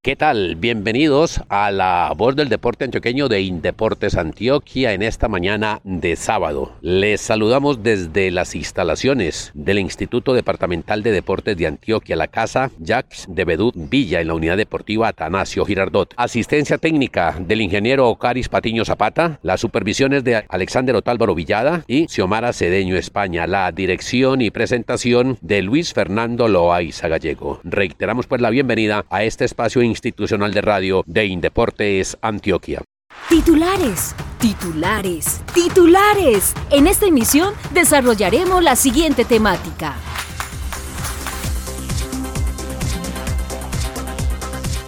¿Qué tal? Bienvenidos a la voz del deporte antioqueño de Indeportes Antioquia en esta mañana de sábado. Les saludamos desde las instalaciones del Instituto Departamental de Deportes de Antioquia, la casa Jacques de Bedut Villa en la Unidad Deportiva Atanasio Girardot. Asistencia técnica del ingeniero Ocaris Patiño Zapata, las supervisiones de Alexander Otálvaro Villada y Xiomara Cedeño España, la dirección y presentación de Luis Fernando Loaiza Gallego. Reiteramos pues la bienvenida a este espacio institucional de radio de Indeportes Antioquia. Titulares, titulares, titulares. En esta emisión desarrollaremos la siguiente temática.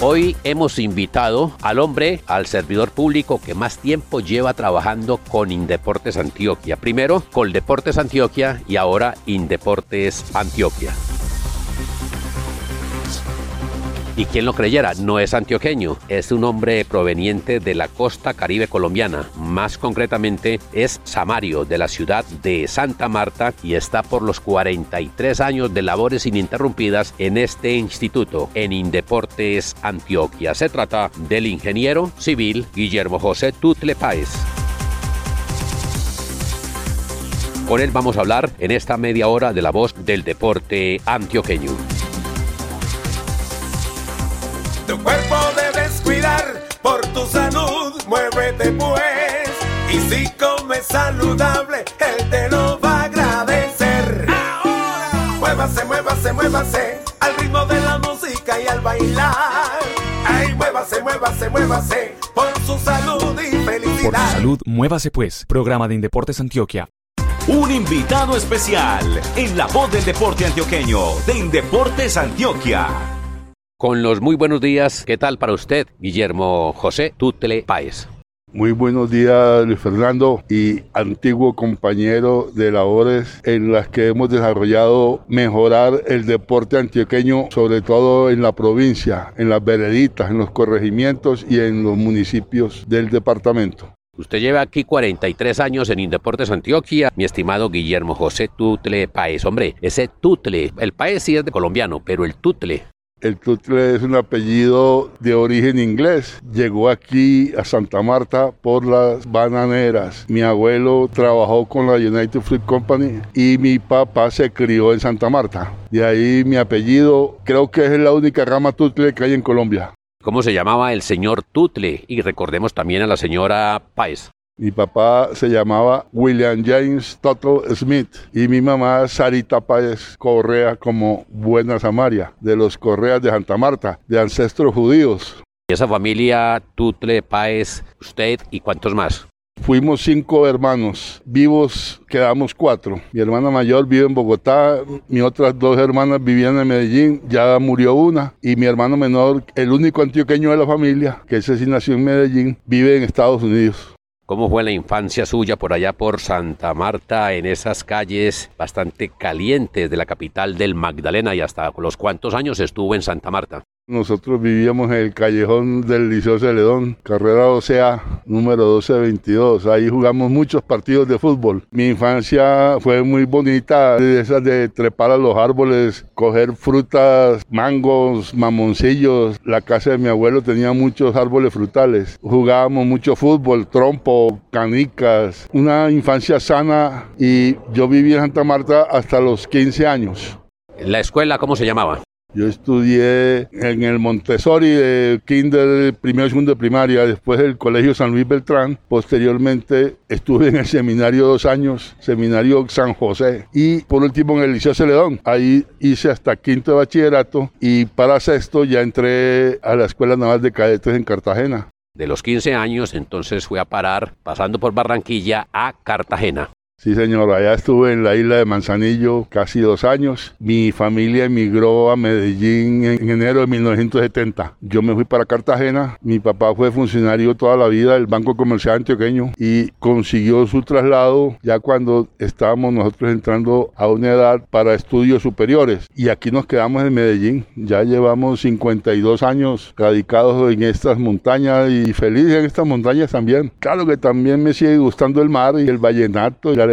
Hoy hemos invitado al hombre, al servidor público que más tiempo lleva trabajando con Indeportes Antioquia. Primero con Deportes Antioquia y ahora Indeportes Antioquia. Y quien lo creyera, no es antioqueño, es un hombre proveniente de la costa caribe colombiana, más concretamente es Samario, de la ciudad de Santa Marta, y está por los 43 años de labores ininterrumpidas en este instituto, en Indeportes Antioquia. Se trata del ingeniero civil Guillermo José Tutle Páez. Con él vamos a hablar en esta media hora de la voz del deporte antioqueño. Cuerpo debes cuidar por tu salud, muévete pues. Y si comes saludable, él te lo va a agradecer. Ahora, muévase, muévase, muévase al ritmo de la música y al bailar. Ay, muévase, muévase, muévase por su salud y felicidad. Por su salud, muévase pues. Programa de Indeportes Antioquia. Un invitado especial en la voz del deporte antioqueño de Indeportes Antioquia con los muy buenos días. ¿Qué tal para usted, Guillermo José Tutle Páez? Muy buenos días, Luis Fernando, y antiguo compañero de labores en las que hemos desarrollado mejorar el deporte antioqueño, sobre todo en la provincia, en las vereditas, en los corregimientos y en los municipios del departamento. Usted lleva aquí 43 años en Indeportes Antioquia, mi estimado Guillermo José Tutle Páez. Hombre, ese Tutle, el Páez sí es de colombiano, pero el Tutle, el Tutle es un apellido de origen inglés. Llegó aquí a Santa Marta por las bananeras. Mi abuelo trabajó con la United Fruit Company y mi papá se crió en Santa Marta. De ahí mi apellido, creo que es la única rama Tutle que hay en Colombia. ¿Cómo se llamaba el señor Tutle? Y recordemos también a la señora Páez. Mi papá se llamaba William James Tuttle Smith y mi mamá Sarita Páez Correa como Buena Samaria, de los Correas de Santa Marta, de ancestros judíos. ¿Y esa familia Tutle Páez, usted y cuántos más? Fuimos cinco hermanos, vivos quedamos cuatro. Mi hermana mayor vive en Bogotá, mis otras dos hermanas vivían en Medellín, ya murió una, y mi hermano menor, el único antioqueño de la familia, que ese sí nació en Medellín, vive en Estados Unidos. ¿Cómo fue la infancia suya por allá por Santa Marta, en esas calles bastante calientes de la capital del Magdalena y hasta los cuántos años estuvo en Santa Marta? Nosotros vivíamos en el callejón del Liceo Celedón, carrera OCA, número 1222. Ahí jugamos muchos partidos de fútbol. Mi infancia fue muy bonita, de de trepar a los árboles, coger frutas, mangos, mamoncillos. La casa de mi abuelo tenía muchos árboles frutales. Jugábamos mucho fútbol, trompo, canicas. Una infancia sana y yo viví en Santa Marta hasta los 15 años. ¿La escuela cómo se llamaba? Yo estudié en el Montessori de kinder, primero y segundo de primaria, después el Colegio San Luis Beltrán. Posteriormente estuve en el seminario dos años, seminario San José. Y por último en el Liceo Celedón. Ahí hice hasta quinto de bachillerato y para sexto ya entré a la Escuela Naval de Cadetes en Cartagena. De los 15 años entonces fui a parar, pasando por Barranquilla, a Cartagena. Sí, señor, allá estuve en la isla de Manzanillo casi dos años. Mi familia emigró a Medellín en enero de 1970. Yo me fui para Cartagena. Mi papá fue funcionario toda la vida del Banco Comercial Antioqueño y consiguió su traslado ya cuando estábamos nosotros entrando a una edad para estudios superiores. Y aquí nos quedamos en Medellín. Ya llevamos 52 años radicados en estas montañas y felices en estas montañas también. Claro que también me sigue gustando el mar y el vallenato y la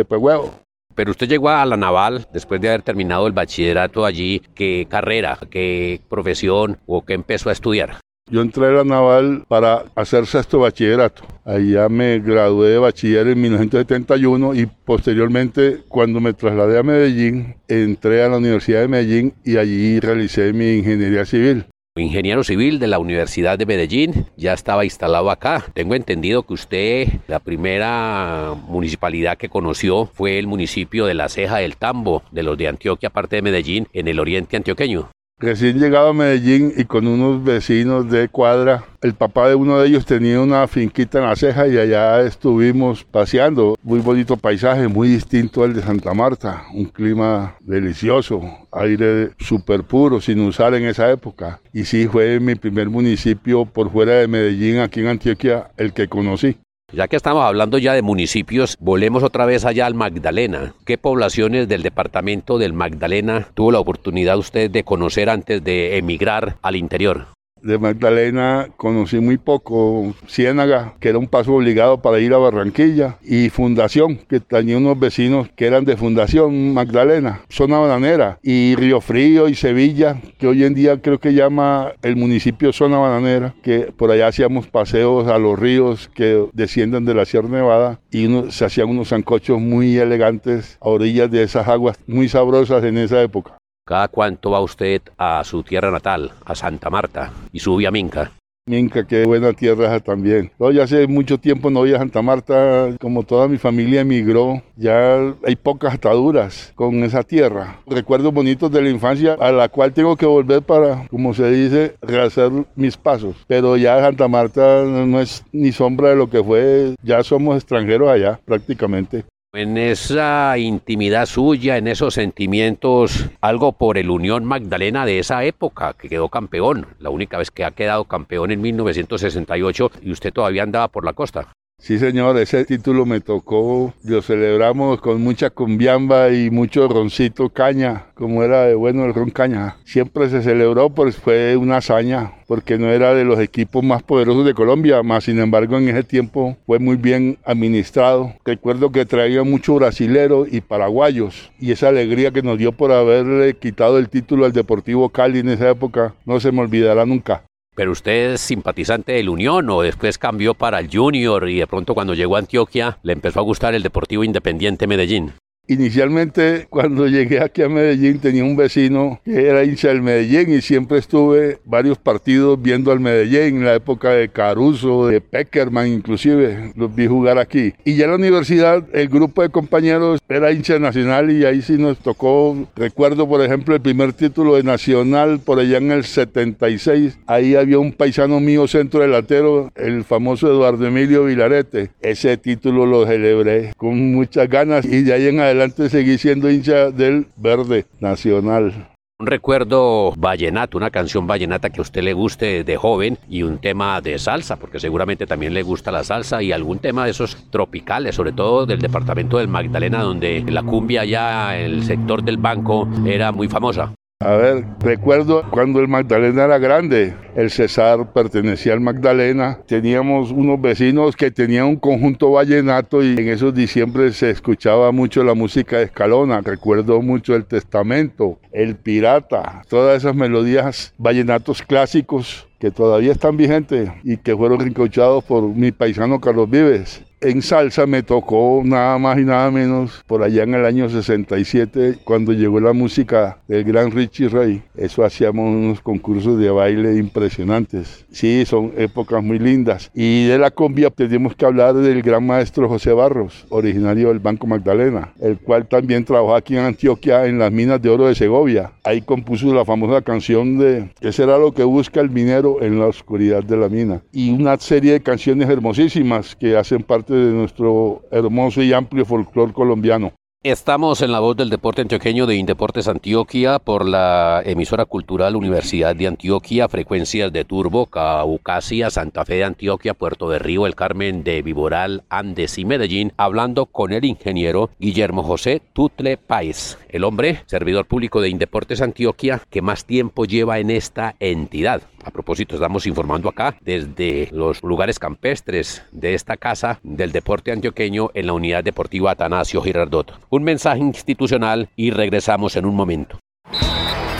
pero usted llegó a la naval después de haber terminado el bachillerato allí. ¿Qué carrera, qué profesión o qué empezó a estudiar? Yo entré a la naval para hacer sexto bachillerato. Allá me gradué de bachiller en 1971 y posteriormente cuando me trasladé a Medellín, entré a la Universidad de Medellín y allí realicé mi ingeniería civil ingeniero civil de la Universidad de Medellín, ya estaba instalado acá. Tengo entendido que usted, la primera municipalidad que conoció fue el municipio de La Ceja del Tambo, de los de Antioquia, parte de Medellín, en el oriente antioqueño. Recién llegado a Medellín y con unos vecinos de cuadra, el papá de uno de ellos tenía una finquita en la ceja y allá estuvimos paseando. Muy bonito paisaje, muy distinto al de Santa Marta, un clima delicioso, aire súper puro, sin usar en esa época. Y sí, fue mi primer municipio por fuera de Medellín, aquí en Antioquia, el que conocí. Ya que estamos hablando ya de municipios, volvemos otra vez allá al Magdalena. ¿Qué poblaciones del departamento del Magdalena tuvo la oportunidad usted de conocer antes de emigrar al interior? De Magdalena conocí muy poco Ciénaga, que era un paso obligado para ir a Barranquilla, y Fundación, que tenía unos vecinos que eran de Fundación Magdalena, zona bananera, y Río Frío y Sevilla, que hoy en día creo que llama el municipio zona bananera, que por allá hacíamos paseos a los ríos que descienden de la Sierra Nevada y se hacían unos zancochos muy elegantes a orillas de esas aguas muy sabrosas en esa época. ¿Cada cuánto va usted a su tierra natal, a Santa Marta, y sube a Minca? Minca, qué buena tierra también. No, ya hace mucho tiempo no voy a Santa Marta, como toda mi familia emigró, ya hay pocas ataduras con esa tierra. Recuerdos bonitos de la infancia a la cual tengo que volver para, como se dice, rehacer mis pasos. Pero ya Santa Marta no es ni sombra de lo que fue, ya somos extranjeros allá prácticamente. En esa intimidad suya, en esos sentimientos, algo por el Unión Magdalena de esa época, que quedó campeón, la única vez que ha quedado campeón en 1968 y usted todavía andaba por la costa. Sí, señor, ese título me tocó. Lo celebramos con mucha cumbiamba y mucho roncito caña, como era de bueno el ron caña. Siempre se celebró, pues fue una hazaña, porque no era de los equipos más poderosos de Colombia, más sin embargo en ese tiempo fue muy bien administrado. Recuerdo que traía mucho brasilero y paraguayos, y esa alegría que nos dio por haberle quitado el título al Deportivo Cali en esa época no se me olvidará nunca. Pero usted es simpatizante del Unión o después cambió para el Junior y de pronto cuando llegó a Antioquia le empezó a gustar el Deportivo Independiente Medellín. Inicialmente, cuando llegué aquí a Medellín, tenía un vecino que era hincha del Medellín y siempre estuve varios partidos viendo al Medellín, en la época de Caruso, de Peckerman, inclusive, los vi jugar aquí. Y ya en la universidad, el grupo de compañeros era hincha nacional y ahí sí nos tocó, recuerdo por ejemplo el primer título de Nacional por allá en el 76, ahí había un paisano mío centro delantero, el famoso Eduardo Emilio Vilarete. Ese título lo celebré con muchas ganas y de ahí en adelante adelante seguí siendo hincha del Verde Nacional. Un recuerdo vallenato, una canción vallenata que a usted le guste de joven y un tema de salsa, porque seguramente también le gusta la salsa y algún tema de esos tropicales, sobre todo del departamento del Magdalena, donde la cumbia ya, el sector del banco, era muy famosa. A ver, recuerdo cuando el Magdalena era grande, el César pertenecía al Magdalena, teníamos unos vecinos que tenían un conjunto vallenato y en esos diciembre se escuchaba mucho la música de Escalona, recuerdo mucho el Testamento, el Pirata, todas esas melodías vallenatos clásicos que todavía están vigentes y que fueron rincochados por mi paisano Carlos Vives. En salsa me tocó nada más y nada menos por allá en el año 67 cuando llegó la música del gran Richie Ray. Eso hacíamos unos concursos de baile impresionantes. Sí, son épocas muy lindas. Y de la combia tenemos que hablar del gran maestro José Barros, originario del Banco Magdalena, el cual también trabajó aquí en Antioquia en las minas de oro de Segovia. Ahí compuso la famosa canción de ¿Qué será lo que busca el minero en la oscuridad de la mina? Y una serie de canciones hermosísimas que hacen parte de nuestro hermoso y amplio folclore colombiano. Estamos en la voz del deporte antioqueño de Indeportes Antioquia por la emisora cultural Universidad de Antioquia, frecuencias de Turbo, Caucasia, Santa Fe de Antioquia, Puerto de Río, El Carmen de Viboral, Andes y Medellín, hablando con el ingeniero Guillermo José Tutle Páez, el hombre, servidor público de Indeportes Antioquia, que más tiempo lleva en esta entidad. A propósito, estamos informando acá desde los lugares campestres de esta casa del deporte antioqueño en la unidad deportiva Atanasio Girardot. Un mensaje institucional y regresamos en un momento.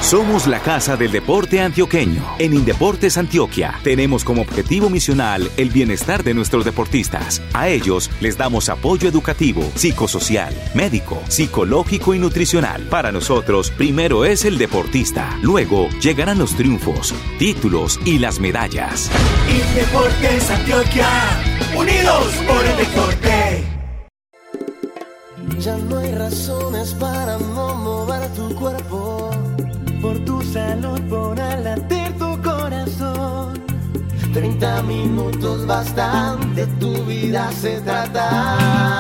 Somos la Casa del Deporte Antioqueño. En Indeportes Antioquia tenemos como objetivo misional el bienestar de nuestros deportistas. A ellos les damos apoyo educativo, psicosocial, médico, psicológico y nutricional. Para nosotros, primero es el deportista, luego llegarán los triunfos, títulos y las medallas. Indeportes Antioquia, unidos por el deporte. Ya no hay razones para no mover tu cuerpo. Por tu salud, por al tu corazón. 30 minutos bastan, de tu vida se trata.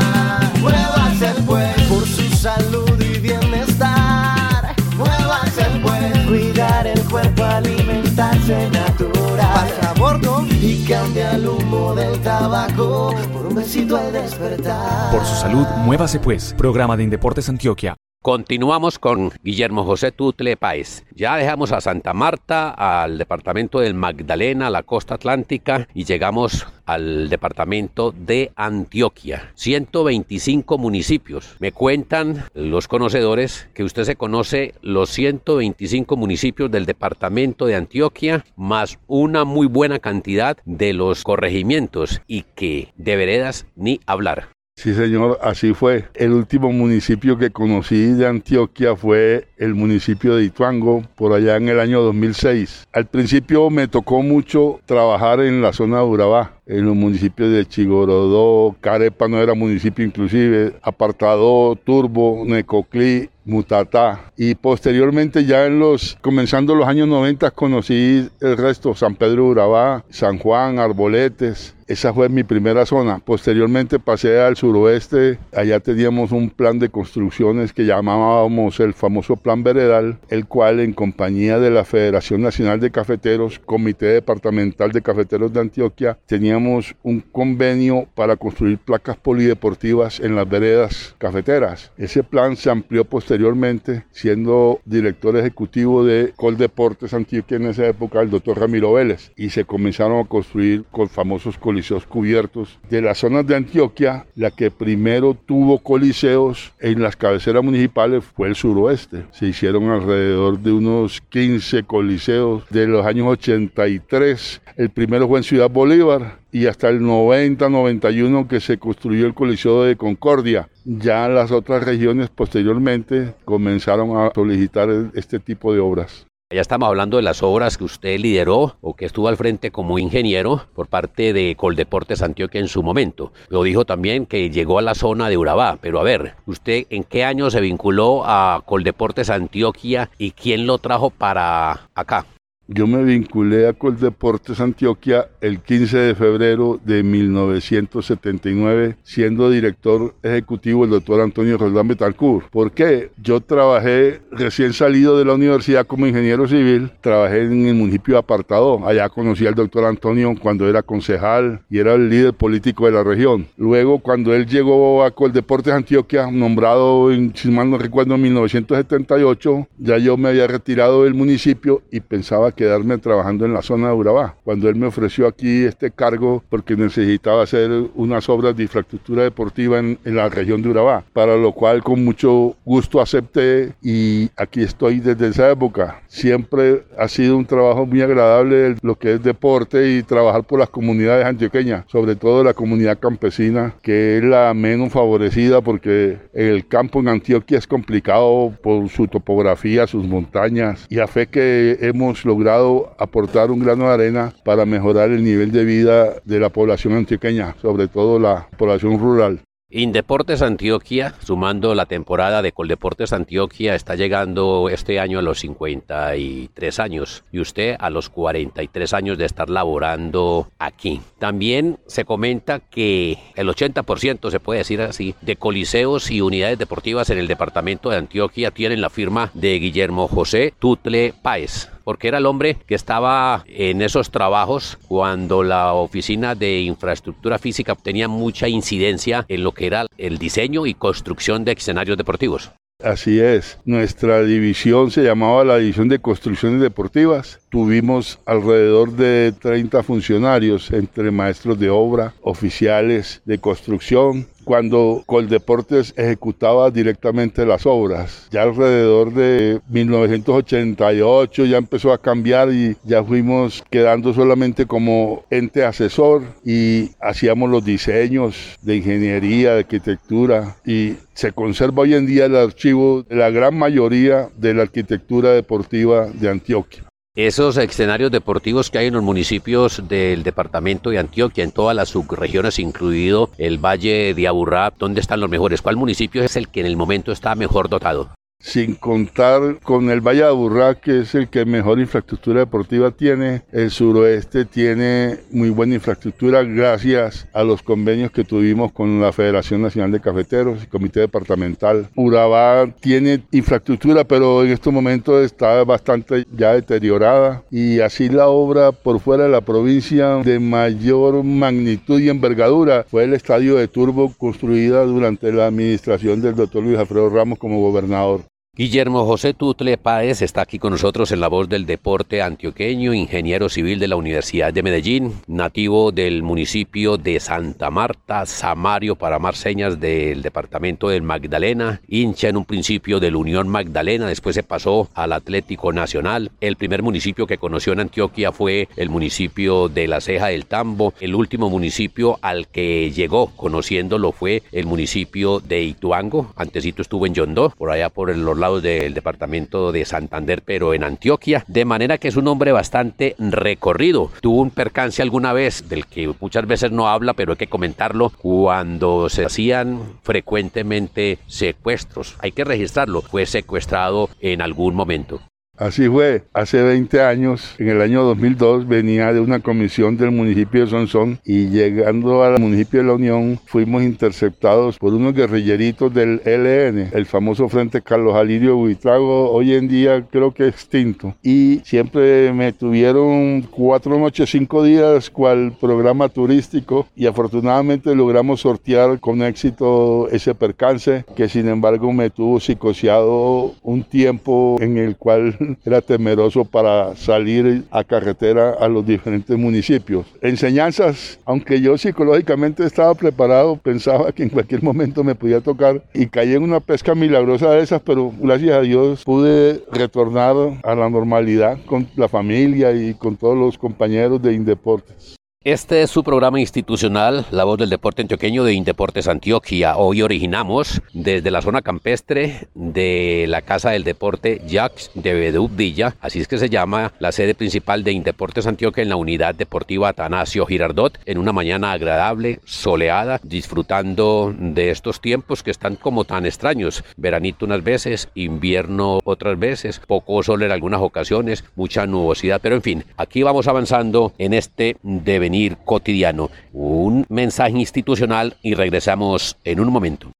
Muévase pues por su salud y bienestar. Muévase pues, cuidar el cuerpo, alimentarse natural. Pasa a bordo y cambia el humo del tabaco por un besito al despertar. Por su salud, muévase pues. Programa de Indeportes Antioquia. Continuamos con Guillermo José Tutle Páez. Ya dejamos a Santa Marta, al departamento del Magdalena, la costa atlántica y llegamos al departamento de Antioquia. 125 municipios. Me cuentan los conocedores que usted se conoce los 125 municipios del departamento de Antioquia, más una muy buena cantidad de los corregimientos y que de veredas ni hablar. Sí, señor, así fue. El último municipio que conocí de Antioquia fue el municipio de Ituango, por allá en el año 2006. Al principio me tocó mucho trabajar en la zona de Urabá, en los municipios de Chigorodó, Carepa no era municipio inclusive, Apartado, Turbo, Necoclí, Mutatá. Y posteriormente ya en los, comenzando los años 90 conocí el resto, San Pedro Urabá, San Juan, Arboletes. Esa fue mi primera zona. Posteriormente pasé al suroeste. Allá teníamos un plan de construcciones que llamábamos el famoso Plan Veredal, el cual en compañía de la Federación Nacional de Cafeteros, Comité Departamental de Cafeteros de Antioquia, teníamos un convenio para construir placas polideportivas en las veredas cafeteras. Ese plan se amplió posteriormente, siendo director ejecutivo de Coldeportes Antioquia en esa época el doctor Ramiro Vélez, y se comenzaron a construir con famosos coliseos cubiertos. De las zonas de Antioquia, la que primero tuvo coliseos en las cabeceras municipales fue el suroeste. Se hicieron alrededor de unos 15 coliseos de los años 83. El primero fue en Ciudad Bolívar y hasta el 90-91 que se construyó el Coliseo de Concordia. Ya las otras regiones posteriormente comenzaron a solicitar este tipo de obras. Ya estamos hablando de las obras que usted lideró o que estuvo al frente como ingeniero por parte de Coldeportes Antioquia en su momento. Lo dijo también que llegó a la zona de Urabá, pero a ver, ¿usted en qué año se vinculó a Coldeportes Antioquia y quién lo trajo para acá? Yo me vinculé a Coldeportes Antioquia el 15 de febrero de 1979, siendo director ejecutivo el doctor Antonio Roldán Betancourt. ¿Por qué? Yo trabajé recién salido de la universidad como ingeniero civil, trabajé en el municipio de Apartado. Allá conocí al doctor Antonio cuando era concejal y era el líder político de la región. Luego, cuando él llegó a Coldeportes Antioquia, nombrado, en, si mal no recuerdo, en 1978, ya yo me había retirado del municipio y pensaba quedarme trabajando en la zona de Urabá. Cuando él me ofreció aquí este cargo porque necesitaba hacer unas obras de infraestructura deportiva en, en la región de Urabá, para lo cual con mucho gusto acepté y aquí estoy desde esa época. Siempre ha sido un trabajo muy agradable lo que es deporte y trabajar por las comunidades antioqueñas, sobre todo la comunidad campesina, que es la menos favorecida porque el campo en Antioquia es complicado por su topografía, sus montañas y a fe que hemos logrado aportar un grano de arena para mejorar el nivel de vida de la población antioqueña, sobre todo la población rural. Indeportes Antioquia, sumando la temporada de Coldeportes Antioquia, está llegando este año a los 53 años y usted a los 43 años de estar laborando aquí. También se comenta que el 80%, se puede decir así, de coliseos y unidades deportivas en el departamento de Antioquia tienen la firma de Guillermo José Tutle Páez porque era el hombre que estaba en esos trabajos cuando la oficina de infraestructura física tenía mucha incidencia en lo que era el diseño y construcción de escenarios deportivos. Así es, nuestra división se llamaba la División de Construcciones Deportivas. Tuvimos alrededor de 30 funcionarios entre maestros de obra, oficiales de construcción, cuando Coldeportes ejecutaba directamente las obras. Ya alrededor de 1988 ya empezó a cambiar y ya fuimos quedando solamente como ente asesor y hacíamos los diseños de ingeniería, de arquitectura y se conserva hoy en día el archivo de la gran mayoría de la arquitectura deportiva de Antioquia. Esos escenarios deportivos que hay en los municipios del departamento de Antioquia, en todas las subregiones, incluido el Valle de Aburrá, ¿dónde están los mejores? ¿Cuál municipio es el que en el momento está mejor dotado? Sin contar con el Valle de Aburrá, que es el que mejor infraestructura deportiva tiene. El suroeste tiene muy buena infraestructura gracias a los convenios que tuvimos con la Federación Nacional de Cafeteros y Comité Departamental. Urabá tiene infraestructura, pero en estos momentos está bastante ya deteriorada y así la obra por fuera de la provincia de mayor magnitud y envergadura fue el estadio de Turbo construida durante la administración del doctor Luis Alfredo Ramos como gobernador. Guillermo José Tutle Páez está aquí con nosotros en la voz del deporte antioqueño, ingeniero civil de la Universidad de Medellín, nativo del municipio de Santa Marta, Samario para Marseñas del departamento del Magdalena, hincha en un principio del Unión Magdalena, después se pasó al Atlético Nacional. El primer municipio que conoció en Antioquia fue el municipio de La Ceja del Tambo. El último municipio al que llegó conociéndolo fue el municipio de Ituango. Antesito estuvo en Yondó, por allá por los del departamento de Santander, pero en Antioquia, de manera que es un hombre bastante recorrido. Tuvo un percance alguna vez, del que muchas veces no habla, pero hay que comentarlo, cuando se hacían frecuentemente secuestros. Hay que registrarlo, fue secuestrado en algún momento. Así fue, hace 20 años, en el año 2002, venía de una comisión del municipio de Sonsón y llegando al municipio de La Unión fuimos interceptados por unos guerrilleritos del LN, el famoso Frente Carlos Alirio Buitrago, hoy en día creo que extinto. Y siempre me tuvieron cuatro noches, cinco días cual programa turístico y afortunadamente logramos sortear con éxito ese percance que sin embargo me tuvo psicoseado un tiempo en el cual era temeroso para salir a carretera a los diferentes municipios. Enseñanzas, aunque yo psicológicamente estaba preparado, pensaba que en cualquier momento me podía tocar y caí en una pesca milagrosa de esas, pero gracias a Dios pude retornar a la normalidad con la familia y con todos los compañeros de Indeportes. Este es su programa institucional, La Voz del Deporte Antioqueño de Indeportes Antioquia. Hoy originamos desde la zona campestre de la Casa del Deporte Jacques de Bedubdilla, así es que se llama la sede principal de Indeportes Antioquia en la unidad deportiva Atanasio Girardot, en una mañana agradable, soleada, disfrutando de estos tiempos que están como tan extraños. Veranito unas veces, invierno otras veces, poco sol en algunas ocasiones, mucha nubosidad, pero en fin, aquí vamos avanzando en este devenir cotidiano. Un mensaje institucional y regresamos en un momento.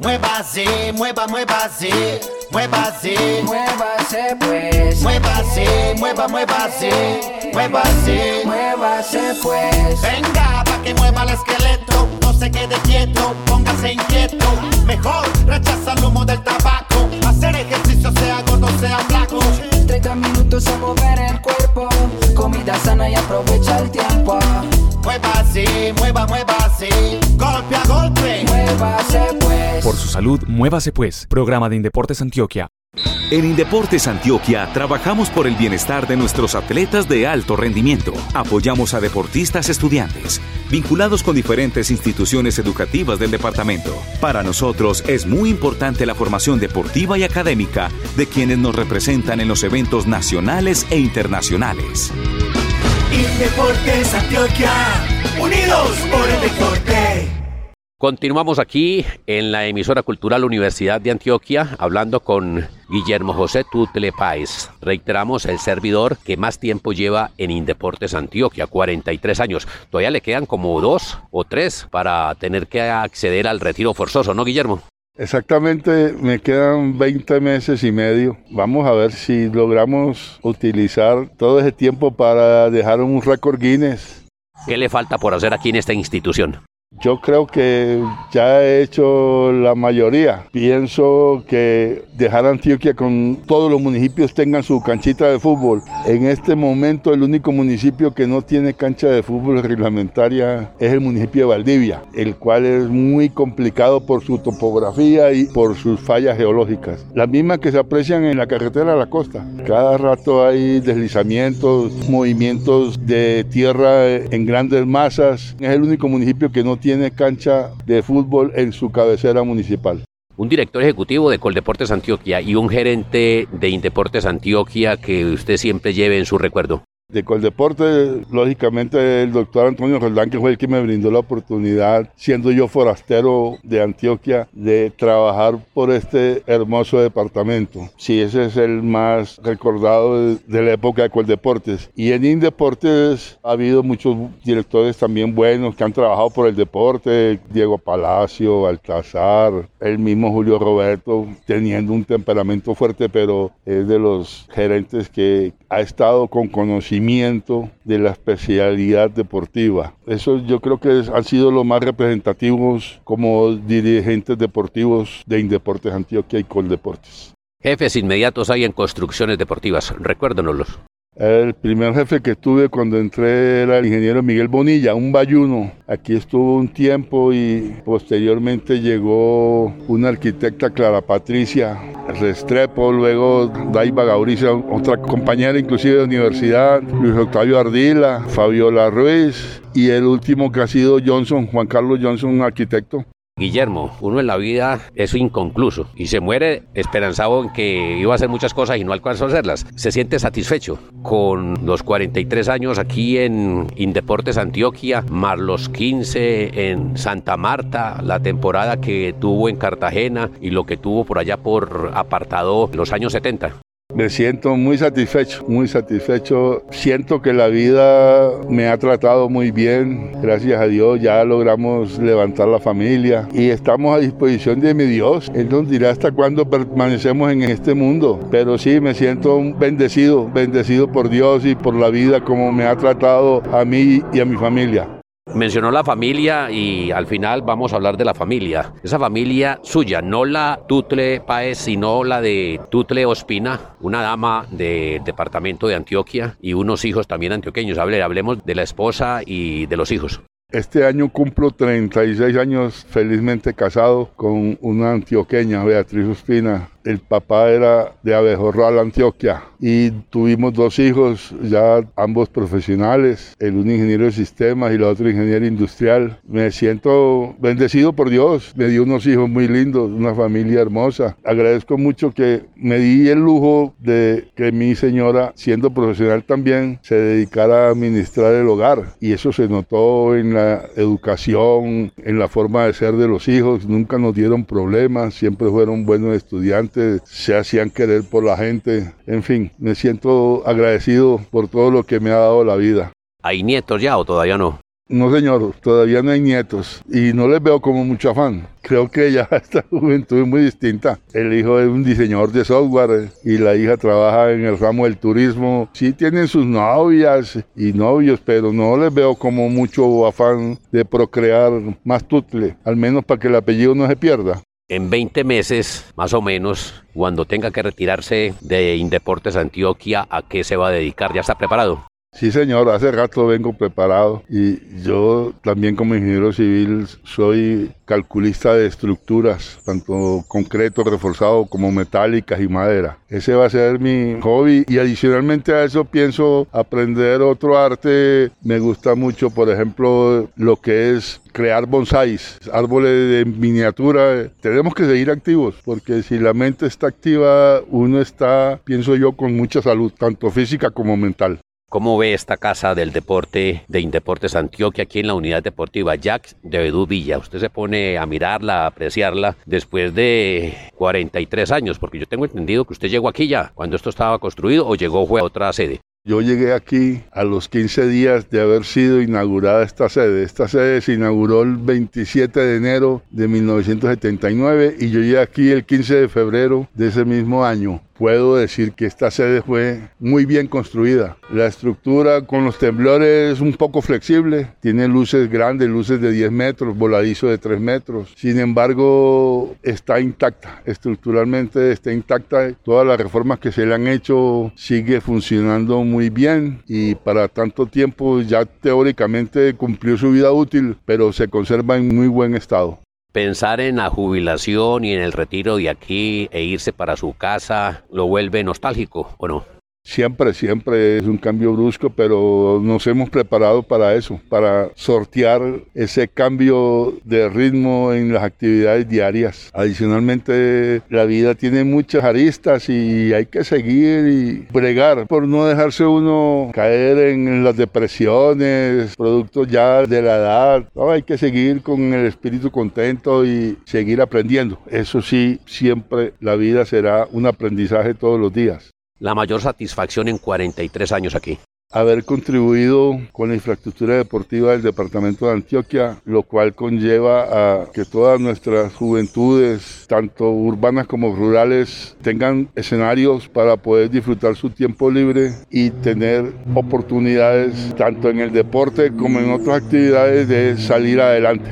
Muévase, mueva, muévase, muévase, muévase pues. Muévase, mueva, muévase, muévase, muévase pues. Venga, pa' que mueva el esqueleto, no se quede quieto, póngase inquieto. Mejor rechaza el humo del tabaco, hacer ejercicio sea gordo, sea flaco. 30 minutos a mover el cuerpo, sana y aprovecha el tiempo. Muévase, mueva, muévase, golpe a golpe, muévase pues. Por su salud, muévase pues. Programa de Indeportes Antioquia. En Indeportes Antioquia trabajamos por el bienestar de nuestros atletas de alto rendimiento. Apoyamos a deportistas estudiantes, vinculados con diferentes instituciones educativas del departamento. Para nosotros es muy importante la formación deportiva y académica de quienes nos representan en los eventos nacionales e internacionales. Indeportes Antioquia, unidos por el deporte. Continuamos aquí en la emisora cultural Universidad de Antioquia hablando con Guillermo José Tutle Páez. Reiteramos el servidor que más tiempo lleva en Indeportes Antioquia, 43 años. Todavía le quedan como dos o tres para tener que acceder al retiro forzoso, ¿no, Guillermo? Exactamente, me quedan 20 meses y medio. Vamos a ver si logramos utilizar todo ese tiempo para dejar un récord Guinness. ¿Qué le falta por hacer aquí en esta institución? Yo creo que ya he hecho la mayoría. Pienso que dejar Antioquia con todos los municipios tengan su canchita de fútbol. En este momento el único municipio que no tiene cancha de fútbol reglamentaria es el municipio de Valdivia, el cual es muy complicado por su topografía y por sus fallas geológicas. Las mismas que se aprecian en la carretera a la costa. Cada rato hay deslizamientos, movimientos de tierra en grandes masas. Es el único municipio que no tiene cancha de fútbol en su cabecera municipal. Un director ejecutivo de Coldeportes Antioquia y un gerente de Indeportes Antioquia que usted siempre lleve en su recuerdo. De Coldeporte, lógicamente el doctor Antonio Roldán, que fue el que me brindó la oportunidad, siendo yo forastero de Antioquia, de trabajar por este hermoso departamento. Sí, ese es el más recordado de, la época de Coldeportes. Y en Indeportes ha habido muchos directores también buenos que han trabajado por el deporte, Diego Palacio, Baltasar, el mismo Julio Roberto, teniendo un temperamento fuerte, pero es de los gerentes que ha estado con conocimiento de la especialidad deportiva. Eso yo creo que han sido los más representativos como dirigentes deportivos de Indeportes Antioquia y Coldeportes. Jefes inmediatos hay en construcciones deportivas, recuérdenoslos. El primer jefe que tuve cuando entré era el ingeniero Miguel Bonilla, un bayuno. Aquí estuvo un tiempo y posteriormente llegó una arquitecta Clara Patricia Restrepo, luego Daiva Gauriza, otra compañera inclusive de universidad, Luis Octavio Ardila, Fabiola Ruiz y el último que ha sido Johnson, Juan Carlos Johnson, un arquitecto. Guillermo, uno en la vida es inconcluso y se muere esperanzado en que iba a hacer muchas cosas y no alcanzó a hacerlas. Se siente satisfecho con los 43 años aquí en Indeportes Antioquia, más los 15 en Santa Marta, la temporada que tuvo en Cartagena y lo que tuvo por allá por apartado los años 70. Me siento muy satisfecho, muy satisfecho. Siento que la vida me ha tratado muy bien. Gracias a Dios ya logramos levantar la familia y estamos a disposición de mi Dios. Él nos dirá hasta cuándo permanecemos en este mundo. Pero sí, me siento bendecido, bendecido por Dios y por la vida como me ha tratado a mí y a mi familia. Mencionó la familia y al final vamos a hablar de la familia. Esa familia suya, no la Tutle Paez, sino la de Tutle Ospina, una dama del departamento de Antioquia y unos hijos también antioqueños. hablemos de la esposa y de los hijos. Este año cumplo 36 años felizmente casado con una antioqueña, Beatriz Ospina, el papá era de Abejorral, Antioquia, y tuvimos dos hijos, ya ambos profesionales, el un ingeniero de sistemas y el otro ingeniero industrial. Me siento bendecido por Dios, me dio unos hijos muy lindos, una familia hermosa. Agradezco mucho que me di el lujo de que mi señora, siendo profesional también, se dedicara a administrar el hogar, y eso se notó en la educación, en la forma de ser de los hijos, nunca nos dieron problemas, siempre fueron buenos estudiantes se hacían querer por la gente. En fin, me siento agradecido por todo lo que me ha dado la vida. ¿Hay nietos ya o todavía no? No, señor, todavía no hay nietos y no les veo como mucho afán. Creo que ya esta juventud es muy distinta. El hijo es un diseñador de software y la hija trabaja en el ramo del turismo. Sí tienen sus novias y novios, pero no les veo como mucho afán de procrear más tutle, al menos para que el apellido no se pierda en 20 meses, más o menos, cuando tenga que retirarse de Indeportes Antioquia, ¿a qué se va a dedicar? ¿Ya está preparado? Sí, señor, hace rato vengo preparado y yo también como ingeniero civil soy calculista de estructuras, tanto concreto, reforzado como metálicas y madera. Ese va a ser mi hobby y adicionalmente a eso pienso aprender otro arte. Me gusta mucho, por ejemplo, lo que es crear bonsáis, árboles de miniatura. Tenemos que seguir activos porque si la mente está activa, uno está, pienso yo, con mucha salud, tanto física como mental. ¿Cómo ve esta casa del deporte de Indeportes Antioquia aquí en la unidad deportiva Jack de Bedú Villa? Usted se pone a mirarla, a apreciarla después de 43 años, porque yo tengo entendido que usted llegó aquí ya, cuando esto estaba construido o llegó fue a otra sede. Yo llegué aquí a los 15 días de haber sido inaugurada esta sede. Esta sede se inauguró el 27 de enero de 1979 y yo llegué aquí el 15 de febrero de ese mismo año puedo decir que esta sede fue muy bien construida. La estructura con los temblores es un poco flexible, tiene luces grandes, luces de 10 metros, voladizo de 3 metros. Sin embargo, está intacta, estructuralmente está intacta. Todas las reformas que se le han hecho sigue funcionando muy bien y para tanto tiempo ya teóricamente cumplió su vida útil, pero se conserva en muy buen estado pensar en la jubilación y en el retiro de aquí e irse para su casa lo vuelve nostálgico, ¿o no? Siempre, siempre es un cambio brusco, pero nos hemos preparado para eso, para sortear ese cambio de ritmo en las actividades diarias. Adicionalmente, la vida tiene muchas aristas y hay que seguir y bregar por no dejarse uno caer en las depresiones, productos ya de la edad. hay que seguir con el espíritu contento y seguir aprendiendo. Eso sí, siempre la vida será un aprendizaje todos los días la mayor satisfacción en 43 años aquí? Haber contribuido con la infraestructura deportiva del departamento de Antioquia, lo cual conlleva a que todas nuestras juventudes, tanto urbanas como rurales, tengan escenarios para poder disfrutar su tiempo libre y tener oportunidades tanto en el deporte como en otras actividades de salir adelante.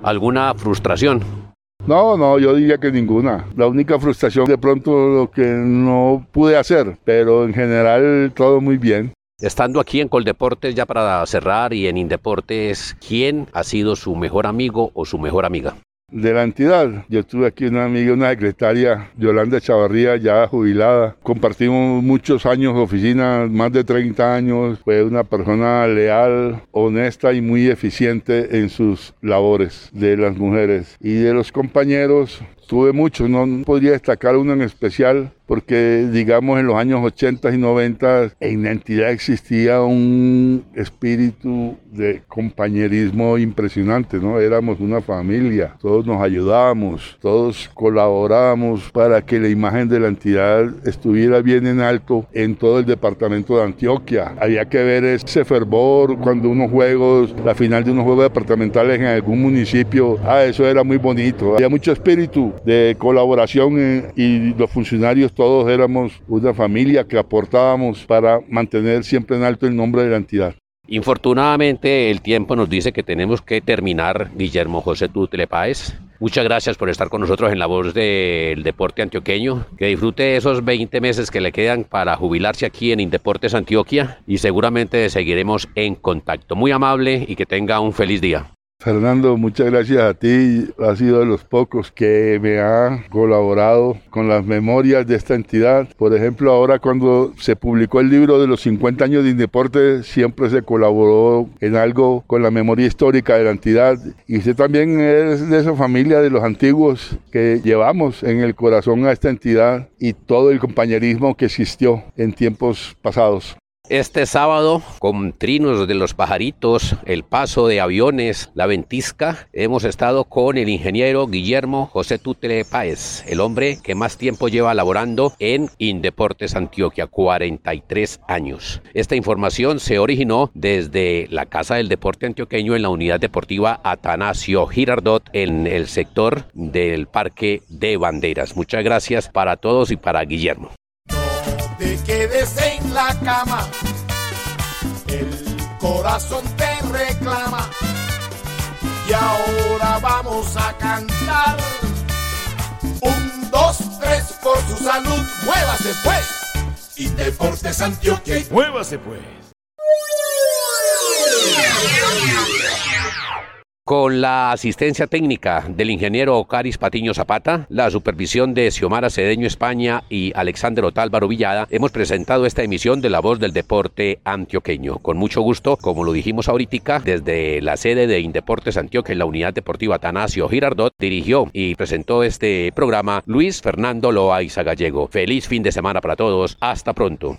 ¿Alguna frustración no, no, yo diría que ninguna. La única frustración de pronto lo que no pude hacer, pero en general todo muy bien. Estando aquí en Coldeportes ya para cerrar y en Indeportes, ¿quién ha sido su mejor amigo o su mejor amiga? De la entidad. Yo tuve aquí una amiga, una secretaria, Yolanda Chavarría, ya jubilada. Compartimos muchos años de oficina, más de 30 años. Fue una persona leal, honesta y muy eficiente en sus labores de las mujeres. Y de los compañeros, tuve muchos, no podría destacar uno en especial, porque digamos en los años 80 y 90 en la entidad existía un espíritu de compañerismo impresionante, ¿no? Éramos una familia, todos nos ayudábamos, todos colaborábamos para que la imagen de la entidad estuviera bien en alto en todo el departamento de Antioquia. Había que ver ese fervor cuando unos juegos, la final de unos juegos departamentales en algún municipio, ah, eso era muy bonito. Había mucho espíritu de colaboración eh, y los funcionarios todos éramos una familia que aportábamos para mantener siempre en alto el nombre de la entidad. Infortunadamente el tiempo nos dice que tenemos que terminar, Guillermo José Tutle Muchas gracias por estar con nosotros en la voz del deporte antioqueño. Que disfrute esos 20 meses que le quedan para jubilarse aquí en Indeportes Antioquia y seguramente seguiremos en contacto. Muy amable y que tenga un feliz día. Fernando, muchas gracias a ti. Has sido de los pocos que me ha colaborado con las memorias de esta entidad. Por ejemplo, ahora cuando se publicó el libro de los 50 años de Indeporte, siempre se colaboró en algo con la memoria histórica de la entidad. Y usted también es de esa familia de los antiguos que llevamos en el corazón a esta entidad y todo el compañerismo que existió en tiempos pasados. Este sábado, con trinos de los pajaritos, el paso de aviones, la ventisca, hemos estado con el ingeniero Guillermo José Tutle Páez, el hombre que más tiempo lleva laborando en Indeportes Antioquia, 43 años. Esta información se originó desde la Casa del Deporte Antioqueño en la Unidad Deportiva Atanasio Girardot en el sector del Parque de Banderas. Muchas gracias para todos y para Guillermo te quedes en la cama. El corazón te reclama. Y ahora vamos a cantar. Un, dos, tres, por su salud, muévase pues. Y Deportes Antioquia. Muévase pues con la asistencia técnica del ingeniero Ocaris Patiño Zapata, la supervisión de Xiomara Cedeño España y Alexander Otálvaro Villada, hemos presentado esta emisión de La Voz del Deporte Antioqueño. Con mucho gusto, como lo dijimos ahorita, desde la sede de Indeportes Antioquia en la Unidad Deportiva Tanasio Girardot, dirigió y presentó este programa Luis Fernando Loaiza Gallego. Feliz fin de semana para todos. Hasta pronto.